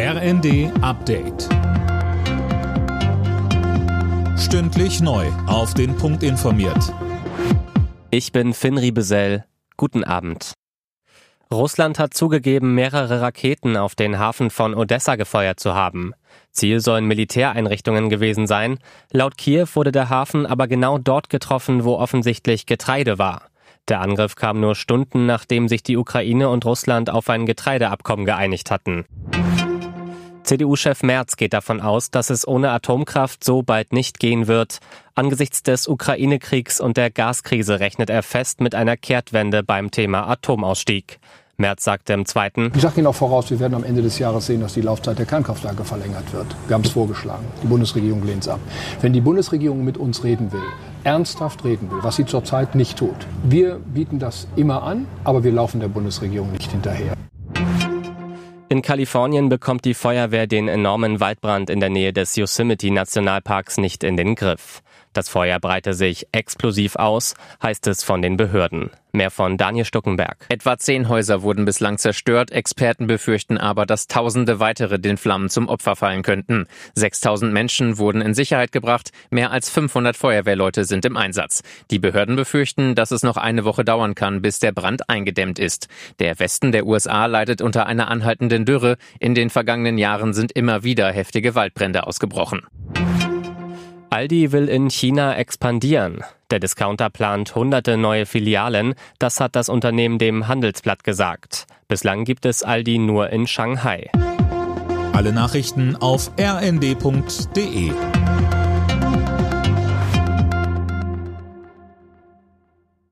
RND Update. Stündlich neu. Auf den Punkt informiert. Ich bin Finn Riebesell. Guten Abend. Russland hat zugegeben, mehrere Raketen auf den Hafen von Odessa gefeuert zu haben. Ziel sollen Militäreinrichtungen gewesen sein. Laut Kiew wurde der Hafen aber genau dort getroffen, wo offensichtlich Getreide war. Der Angriff kam nur Stunden, nachdem sich die Ukraine und Russland auf ein Getreideabkommen geeinigt hatten. CDU-Chef Merz geht davon aus, dass es ohne Atomkraft so bald nicht gehen wird. Angesichts des Ukraine-Kriegs und der Gaskrise rechnet er fest mit einer Kehrtwende beim Thema Atomausstieg. Merz sagte im zweiten. Ich sage Ihnen auch voraus, wir werden am Ende des Jahres sehen, dass die Laufzeit der Kernkraftwerke verlängert wird. Wir haben es vorgeschlagen. Die Bundesregierung lehnt es ab. Wenn die Bundesregierung mit uns reden will, ernsthaft reden will, was sie zurzeit nicht tut, wir bieten das immer an, aber wir laufen der Bundesregierung nicht hinterher. In Kalifornien bekommt die Feuerwehr den enormen Waldbrand in der Nähe des Yosemite Nationalparks nicht in den Griff. Das Feuer breite sich explosiv aus, heißt es von den Behörden. Mehr von Daniel Stuckenberg. Etwa zehn Häuser wurden bislang zerstört. Experten befürchten aber, dass Tausende weitere den Flammen zum Opfer fallen könnten. 6000 Menschen wurden in Sicherheit gebracht. Mehr als 500 Feuerwehrleute sind im Einsatz. Die Behörden befürchten, dass es noch eine Woche dauern kann, bis der Brand eingedämmt ist. Der Westen der USA leidet unter einer anhaltenden Dürre. In den vergangenen Jahren sind immer wieder heftige Waldbrände ausgebrochen. Aldi will in China expandieren. Der Discounter plant hunderte neue Filialen. Das hat das Unternehmen dem Handelsblatt gesagt. Bislang gibt es Aldi nur in Shanghai. Alle Nachrichten auf rnd.de